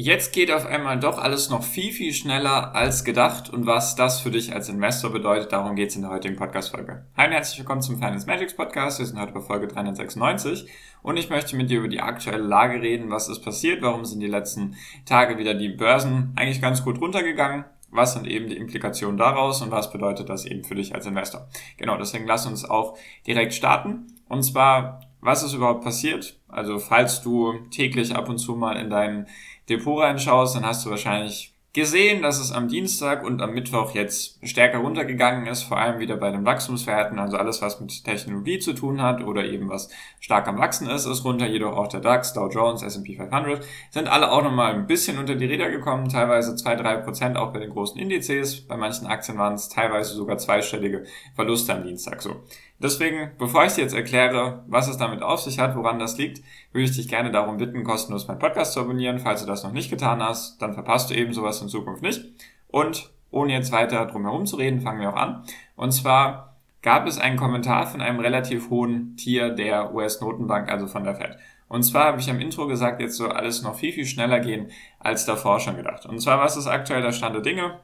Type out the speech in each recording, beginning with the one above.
Jetzt geht auf einmal doch alles noch viel, viel schneller als gedacht und was das für dich als Investor bedeutet, darum geht es in der heutigen Podcast-Folge. Hi und herzlich willkommen zum Finance Magics Podcast. Wir sind heute bei Folge 396 und ich möchte mit dir über die aktuelle Lage reden. Was ist passiert? Warum sind die letzten Tage wieder die Börsen eigentlich ganz gut runtergegangen? Was sind eben die Implikationen daraus und was bedeutet das eben für dich als Investor? Genau, deswegen lass uns auch direkt starten. Und zwar, was ist überhaupt passiert? Also, falls du täglich ab und zu mal in deinen Depot reinschaust, dann hast du wahrscheinlich gesehen, dass es am Dienstag und am Mittwoch jetzt stärker runtergegangen ist, vor allem wieder bei den Wachstumswerten, also alles, was mit Technologie zu tun hat oder eben was stark am Wachsen ist, ist runter, jedoch auch der DAX, Dow Jones, S&P 500 sind alle auch nochmal ein bisschen unter die Räder gekommen, teilweise 2-3 Prozent auch bei den großen Indizes, bei manchen Aktien waren es teilweise sogar zweistellige Verluste am Dienstag. So. Deswegen, bevor ich dir jetzt erkläre, was es damit auf sich hat, woran das liegt, würde ich dich gerne darum bitten, kostenlos meinen Podcast zu abonnieren. Falls du das noch nicht getan hast, dann verpasst du eben sowas in Zukunft nicht. Und ohne jetzt weiter drum herum zu reden, fangen wir auch an. Und zwar gab es einen Kommentar von einem relativ hohen Tier der US-Notenbank, also von der Fed. Und zwar habe ich am Intro gesagt, jetzt soll alles noch viel, viel schneller gehen als davor schon gedacht. Und zwar, was ist aktuell der Stand der Dinge?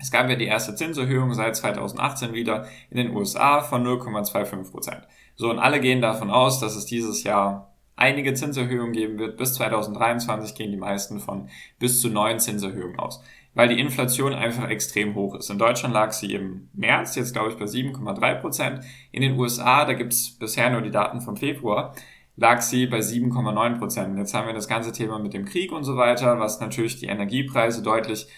Es gab ja die erste Zinserhöhung seit 2018 wieder in den USA von 0,25 Prozent. So, und alle gehen davon aus, dass es dieses Jahr einige Zinserhöhungen geben wird. Bis 2023 gehen die meisten von bis zu neun Zinserhöhungen aus, weil die Inflation einfach extrem hoch ist. In Deutschland lag sie im März, jetzt glaube ich bei 7,3 Prozent. In den USA, da gibt's bisher nur die Daten vom Februar, lag sie bei 7,9 Prozent. Jetzt haben wir das ganze Thema mit dem Krieg und so weiter, was natürlich die Energiepreise deutlich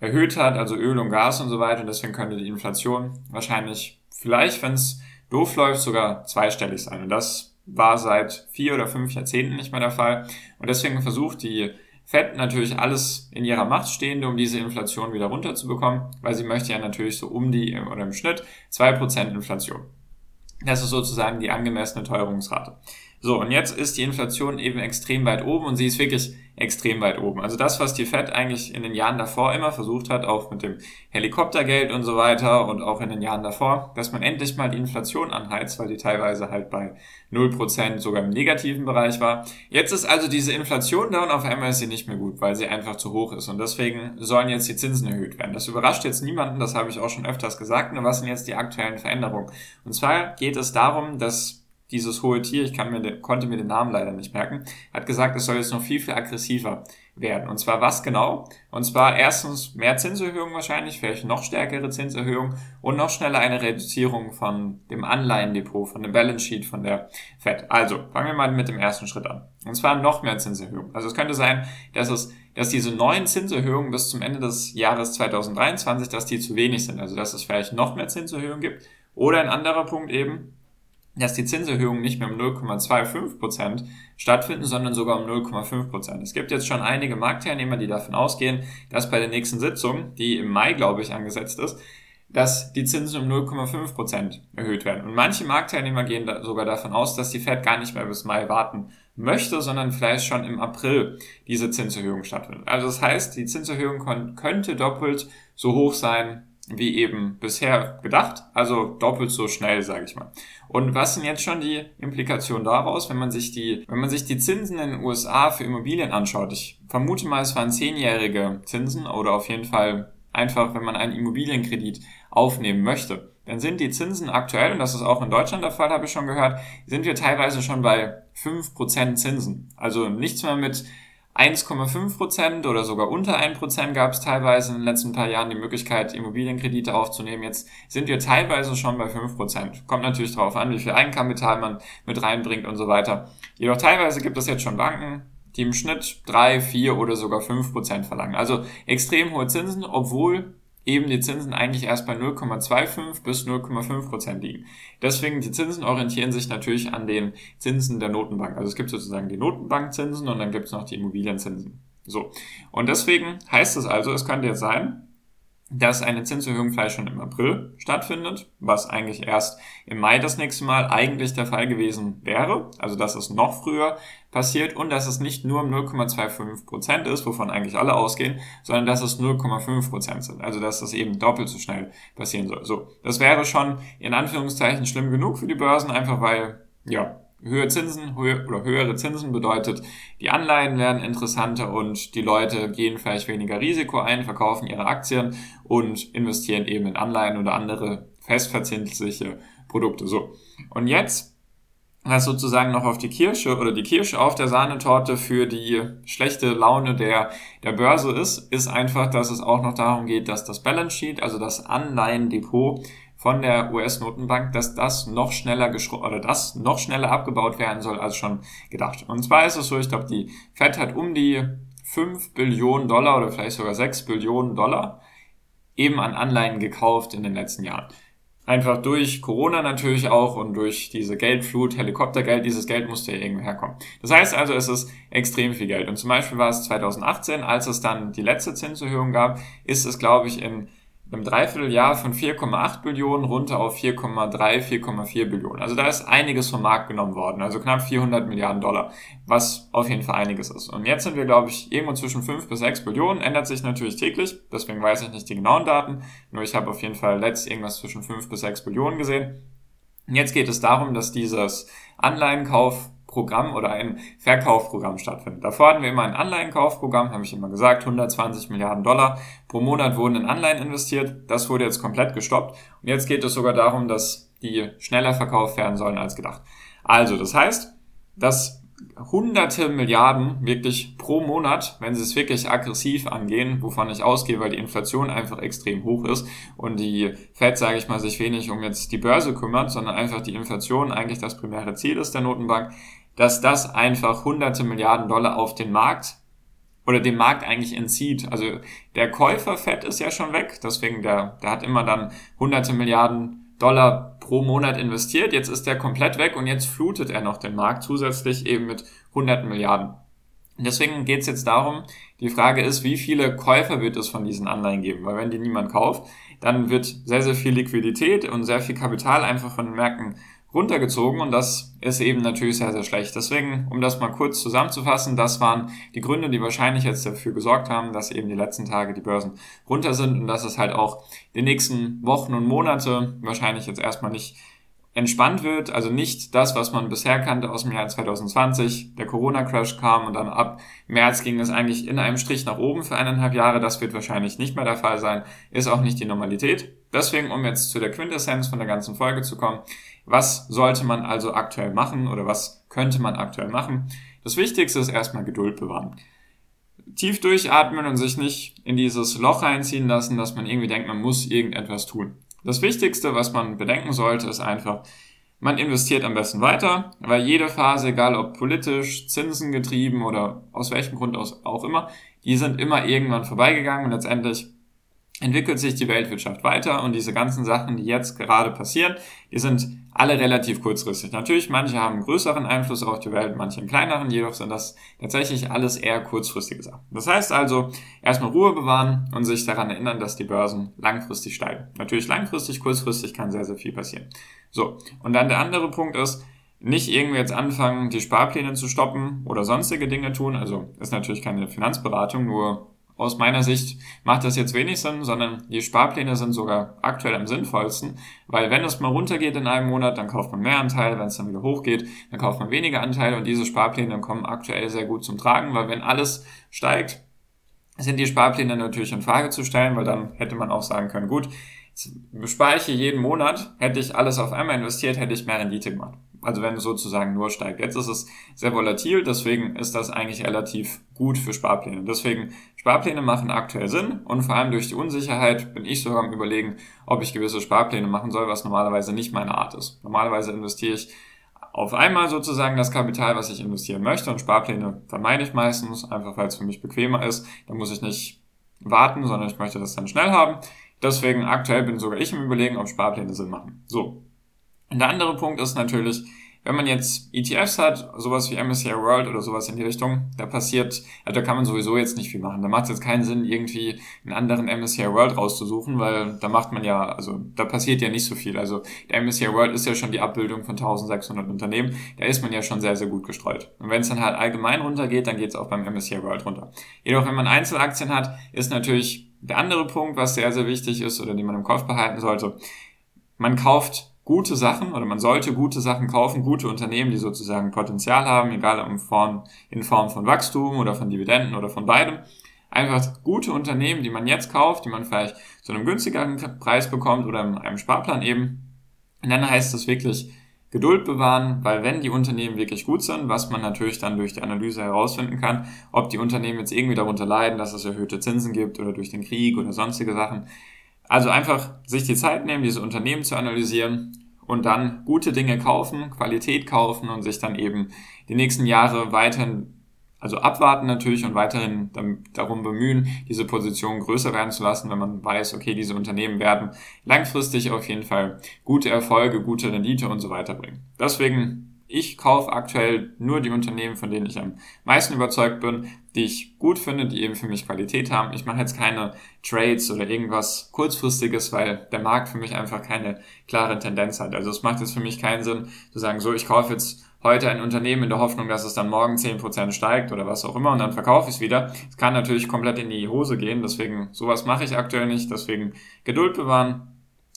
erhöht hat, also Öl und Gas und so weiter. Und deswegen könnte die Inflation wahrscheinlich vielleicht, wenn es doof läuft, sogar zweistellig sein. Und das war seit vier oder fünf Jahrzehnten nicht mehr der Fall. Und deswegen versucht die Fed natürlich alles in ihrer Macht Stehende, um diese Inflation wieder runterzubekommen, weil sie möchte ja natürlich so um die oder im Schnitt zwei Prozent Inflation. Das ist sozusagen die angemessene Teuerungsrate. So, und jetzt ist die Inflation eben extrem weit oben und sie ist wirklich extrem weit oben. Also das, was die Fed eigentlich in den Jahren davor immer versucht hat, auch mit dem Helikoptergeld und so weiter und auch in den Jahren davor, dass man endlich mal die Inflation anheizt, weil die teilweise halt bei 0% sogar im negativen Bereich war. Jetzt ist also diese Inflation da und auf einmal ist sie nicht mehr gut, weil sie einfach zu hoch ist und deswegen sollen jetzt die Zinsen erhöht werden. Das überrascht jetzt niemanden, das habe ich auch schon öfters gesagt. Nur was sind jetzt die aktuellen Veränderungen? Und zwar geht es darum, dass dieses hohe Tier, ich kann mir konnte mir den Namen leider nicht merken, hat gesagt, es soll jetzt noch viel, viel aggressiver werden. Und zwar was genau? Und zwar erstens mehr Zinserhöhungen wahrscheinlich, vielleicht noch stärkere Zinserhöhungen und noch schneller eine Reduzierung von dem Anleihendepot, von dem Balance Sheet von der Fed. Also, fangen wir mal mit dem ersten Schritt an. Und zwar noch mehr Zinserhöhungen. Also es könnte sein, dass es, dass diese neuen Zinserhöhungen bis zum Ende des Jahres 2023, dass die zu wenig sind. Also dass es vielleicht noch mehr Zinserhöhungen gibt. Oder ein anderer Punkt eben, dass die Zinserhöhungen nicht mehr um 0,25% stattfinden, sondern sogar um 0,5%. Es gibt jetzt schon einige Marktteilnehmer, die davon ausgehen, dass bei der nächsten Sitzung, die im Mai, glaube ich, angesetzt ist, dass die Zinsen um 0,5% erhöht werden. Und manche Marktteilnehmer gehen da sogar davon aus, dass die Fed gar nicht mehr bis Mai warten möchte, sondern vielleicht schon im April diese Zinserhöhung stattfindet. Also das heißt, die Zinserhöhung könnte doppelt so hoch sein wie eben bisher gedacht, also doppelt so schnell, sage ich mal. Und was sind jetzt schon die Implikationen daraus, wenn man sich die, wenn man sich die Zinsen in den USA für Immobilien anschaut? Ich vermute mal, es waren zehnjährige Zinsen oder auf jeden Fall einfach, wenn man einen Immobilienkredit aufnehmen möchte. Dann sind die Zinsen aktuell, und das ist auch in Deutschland der Fall, habe ich schon gehört, sind wir teilweise schon bei fünf Prozent Zinsen. Also nichts mehr mit 1,5 Prozent oder sogar unter 1 Prozent gab es teilweise in den letzten paar Jahren die Möglichkeit, Immobilienkredite aufzunehmen. Jetzt sind wir teilweise schon bei 5 Prozent. Kommt natürlich darauf an, wie viel Eigenkapital man mit reinbringt und so weiter. Jedoch teilweise gibt es jetzt schon Banken, die im Schnitt 3, 4 oder sogar 5 Prozent verlangen. Also extrem hohe Zinsen, obwohl eben die Zinsen eigentlich erst bei 0,25 bis 0,5 Prozent liegen. Deswegen, die Zinsen orientieren sich natürlich an den Zinsen der Notenbank. Also es gibt sozusagen die Notenbankzinsen und dann gibt es noch die Immobilienzinsen. So. Und deswegen heißt es also, es könnte jetzt sein, dass eine Zinserhöhung vielleicht schon im April stattfindet, was eigentlich erst im Mai das nächste Mal eigentlich der Fall gewesen wäre. Also dass es noch früher passiert und dass es nicht nur 0,25 Prozent ist, wovon eigentlich alle ausgehen, sondern dass es 0,5 Prozent sind. Also dass das eben doppelt so schnell passieren soll. So, das wäre schon in Anführungszeichen schlimm genug für die Börsen, einfach weil, ja, höhere Zinsen höhe, oder höhere Zinsen bedeutet, die Anleihen werden interessanter und die Leute gehen vielleicht weniger Risiko ein, verkaufen ihre Aktien und investieren eben in Anleihen oder andere festverzinsliche Produkte. So. Und jetzt was sozusagen noch auf die Kirsche oder die Kirsche auf der Sahnetorte für die schlechte Laune der, der Börse ist, ist einfach, dass es auch noch darum geht, dass das Balance Sheet, also das Anleihendepot von der US-Notenbank, dass das noch schneller oder das noch schneller abgebaut werden soll als schon gedacht. Und zwar ist es so, ich glaube, die Fed hat um die 5 Billionen Dollar oder vielleicht sogar 6 Billionen Dollar eben an Anleihen gekauft in den letzten Jahren. Einfach durch Corona natürlich auch und durch diese Geldflut, Helikoptergeld, dieses Geld musste ja irgendwo herkommen. Das heißt also, es ist extrem viel Geld. Und zum Beispiel war es 2018, als es dann die letzte Zinserhöhung gab, ist es, glaube ich, in einem Dreivierteljahr von 4,8 Billionen runter auf 4,3, 4,4 Billionen. Also da ist einiges vom Markt genommen worden, also knapp 400 Milliarden Dollar, was auf jeden Fall einiges ist. Und jetzt sind wir, glaube ich, irgendwo zwischen 5 bis 6 Billionen, ändert sich natürlich täglich, deswegen weiß ich nicht die genauen Daten, nur ich habe auf jeden Fall letzt irgendwas zwischen 5 bis 6 Billionen gesehen. Und jetzt geht es darum, dass dieses Anleihenkauf Programm oder ein Verkaufprogramm stattfindet. Davor hatten wir immer ein Anleihenkaufprogramm, habe ich immer gesagt, 120 Milliarden Dollar pro Monat wurden in Anleihen investiert. Das wurde jetzt komplett gestoppt. Und jetzt geht es sogar darum, dass die schneller verkauft werden sollen als gedacht. Also, das heißt, dass hunderte Milliarden wirklich pro Monat, wenn sie es wirklich aggressiv angehen, wovon ich ausgehe, weil die Inflation einfach extrem hoch ist und die Fed, sage ich mal, sich wenig um jetzt die Börse kümmert, sondern einfach die Inflation eigentlich das primäre Ziel ist der Notenbank, dass das einfach hunderte Milliarden Dollar auf den Markt oder den Markt eigentlich entzieht. Also der Käufer Fed ist ja schon weg, deswegen der, der hat immer dann hunderte Milliarden Dollar pro Monat investiert. Jetzt ist der komplett weg und jetzt flutet er noch den Markt zusätzlich eben mit hunderten Milliarden. Deswegen geht es jetzt darum, die Frage ist, wie viele Käufer wird es von diesen Anleihen geben? Weil wenn die niemand kauft, dann wird sehr, sehr viel Liquidität und sehr viel Kapital einfach von den Märkten runtergezogen und das ist eben natürlich sehr, sehr schlecht. Deswegen, um das mal kurz zusammenzufassen, das waren die Gründe, die wahrscheinlich jetzt dafür gesorgt haben, dass eben die letzten Tage die Börsen runter sind und dass es halt auch die nächsten Wochen und Monate wahrscheinlich jetzt erstmal nicht entspannt wird, also nicht das, was man bisher kannte aus dem Jahr 2020. Der Corona-Crash kam und dann ab März ging es eigentlich in einem Strich nach oben für eineinhalb Jahre. Das wird wahrscheinlich nicht mehr der Fall sein, ist auch nicht die Normalität. Deswegen, um jetzt zu der Quintessenz von der ganzen Folge zu kommen, was sollte man also aktuell machen oder was könnte man aktuell machen? Das Wichtigste ist erstmal Geduld bewahren. Tief durchatmen und sich nicht in dieses Loch reinziehen lassen, dass man irgendwie denkt, man muss irgendetwas tun. Das Wichtigste, was man bedenken sollte, ist einfach, man investiert am besten weiter, weil jede Phase, egal ob politisch, zinsengetrieben oder aus welchem Grund auch immer, die sind immer irgendwann vorbeigegangen und letztendlich entwickelt sich die Weltwirtschaft weiter und diese ganzen Sachen, die jetzt gerade passieren, die sind alle relativ kurzfristig. Natürlich, manche haben größeren Einfluss auf die Welt, manche einen kleineren, jedoch sind das tatsächlich alles eher kurzfristige Sachen. Das heißt also, erstmal Ruhe bewahren und sich daran erinnern, dass die Börsen langfristig steigen. Natürlich langfristig, kurzfristig kann sehr, sehr viel passieren. So, und dann der andere Punkt ist, nicht irgendwie jetzt anfangen, die Sparpläne zu stoppen oder sonstige Dinge tun. Also ist natürlich keine Finanzberatung, nur aus meiner Sicht macht das jetzt wenig Sinn, sondern die Sparpläne sind sogar aktuell am sinnvollsten, weil wenn es mal runtergeht in einem Monat, dann kauft man mehr Anteile, wenn es dann wieder hochgeht, dann kauft man weniger Anteile und diese Sparpläne kommen aktuell sehr gut zum Tragen, weil wenn alles steigt, sind die Sparpläne natürlich in Frage zu stellen, weil dann hätte man auch sagen können, gut, bespare ich jeden Monat, hätte ich alles auf einmal investiert, hätte ich mehr Rendite gemacht. Also wenn es sozusagen nur steigt. Jetzt ist es sehr volatil, deswegen ist das eigentlich relativ gut für Sparpläne. Deswegen Sparpläne machen aktuell Sinn und vor allem durch die Unsicherheit bin ich sogar am überlegen, ob ich gewisse Sparpläne machen soll, was normalerweise nicht meine Art ist. Normalerweise investiere ich auf einmal sozusagen das Kapital, was ich investieren möchte und Sparpläne vermeide ich meistens, einfach weil es für mich bequemer ist. Da muss ich nicht warten, sondern ich möchte das dann schnell haben. Deswegen aktuell bin sogar ich im Überlegen, ob Sparpläne Sinn machen. So. Und der andere Punkt ist natürlich, Wenn man jetzt ETFs hat, sowas wie MSCI World oder sowas in die Richtung, da passiert, also da kann man sowieso jetzt nicht viel machen. Da macht es jetzt keinen Sinn, irgendwie einen anderen MSCI World rauszusuchen, weil da macht man ja, also da passiert ja nicht so viel. Also der MSCI World ist ja schon die Abbildung von 1600 Unternehmen, da ist man ja schon sehr, sehr gut gestreut. Und wenn es dann halt allgemein runtergeht, dann geht es auch beim MSCI World runter. Jedoch, wenn man Einzelaktien hat, ist natürlich der andere Punkt, was sehr, sehr wichtig ist oder den man im Kopf behalten sollte. Man kauft gute Sachen oder man sollte gute Sachen kaufen, gute Unternehmen, die sozusagen Potenzial haben, egal in Form, in Form von Wachstum oder von Dividenden oder von beidem. Einfach gute Unternehmen, die man jetzt kauft, die man vielleicht zu einem günstigeren Preis bekommt oder in einem Sparplan eben. Und dann heißt es wirklich Geduld bewahren, weil wenn die Unternehmen wirklich gut sind, was man natürlich dann durch die Analyse herausfinden kann, ob die Unternehmen jetzt irgendwie darunter leiden, dass es erhöhte Zinsen gibt oder durch den Krieg oder sonstige Sachen, also einfach sich die Zeit nehmen, diese Unternehmen zu analysieren und dann gute Dinge kaufen, Qualität kaufen und sich dann eben die nächsten Jahre weiterhin, also abwarten natürlich und weiterhin darum bemühen, diese Position größer werden zu lassen, wenn man weiß, okay, diese Unternehmen werden langfristig auf jeden Fall gute Erfolge, gute Rendite und so weiter bringen. Deswegen ich kaufe aktuell nur die Unternehmen, von denen ich am meisten überzeugt bin, die ich gut finde, die eben für mich Qualität haben. Ich mache jetzt keine Trades oder irgendwas kurzfristiges, weil der Markt für mich einfach keine klare Tendenz hat. Also es macht jetzt für mich keinen Sinn zu sagen, so, ich kaufe jetzt heute ein Unternehmen in der Hoffnung, dass es dann morgen 10% steigt oder was auch immer und dann verkaufe ich es wieder. Es kann natürlich komplett in die Hose gehen, deswegen sowas mache ich aktuell nicht, deswegen Geduld bewahren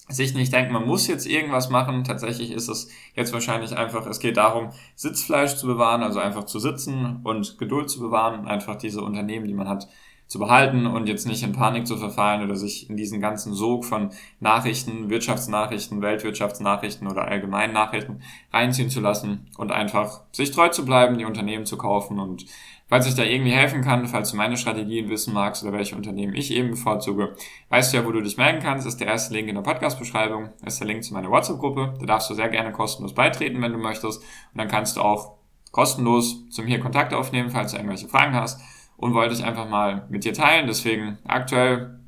sich nicht denken, man muss jetzt irgendwas machen. Tatsächlich ist es jetzt wahrscheinlich einfach, es geht darum, Sitzfleisch zu bewahren, also einfach zu sitzen und Geduld zu bewahren, einfach diese Unternehmen, die man hat, zu behalten und jetzt nicht in Panik zu verfallen oder sich in diesen ganzen Sog von Nachrichten, Wirtschaftsnachrichten, Weltwirtschaftsnachrichten oder allgemeinen Nachrichten reinziehen zu lassen und einfach sich treu zu bleiben, die Unternehmen zu kaufen und Falls ich da irgendwie helfen kann, falls du meine Strategien wissen magst oder welche Unternehmen ich eben bevorzuge, weißt du ja, wo du dich melden kannst. Das ist der erste Link in der Podcast-Beschreibung. Das ist der Link zu meiner WhatsApp-Gruppe. Da darfst du sehr gerne kostenlos beitreten, wenn du möchtest. Und dann kannst du auch kostenlos zu mir Kontakt aufnehmen, falls du irgendwelche Fragen hast. Und wollte ich einfach mal mit dir teilen. Deswegen aktuell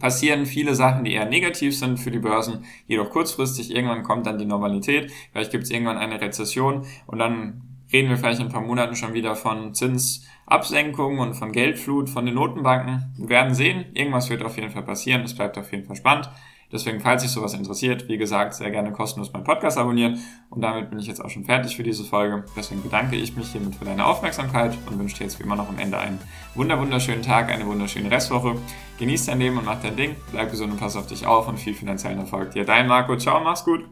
passieren viele Sachen, die eher negativ sind für die Börsen, jedoch kurzfristig. Irgendwann kommt dann die Normalität. Vielleicht gibt es irgendwann eine Rezession und dann reden wir vielleicht in ein paar Monaten schon wieder von Zinsabsenkungen und von Geldflut von den Notenbanken. Wir werden sehen, irgendwas wird auf jeden Fall passieren, es bleibt auf jeden Fall spannend. Deswegen, falls sich sowas interessiert, wie gesagt, sehr gerne kostenlos meinen Podcast abonnieren. Und damit bin ich jetzt auch schon fertig für diese Folge. Deswegen bedanke ich mich hiermit für deine Aufmerksamkeit und wünsche dir jetzt wie immer noch am Ende einen wunderschönen Tag, eine wunderschöne Restwoche. Genieß dein Leben und mach dein Ding. Bleib gesund und pass auf dich auf und viel finanziellen Erfolg dir. Dein Marco. Ciao, mach's gut.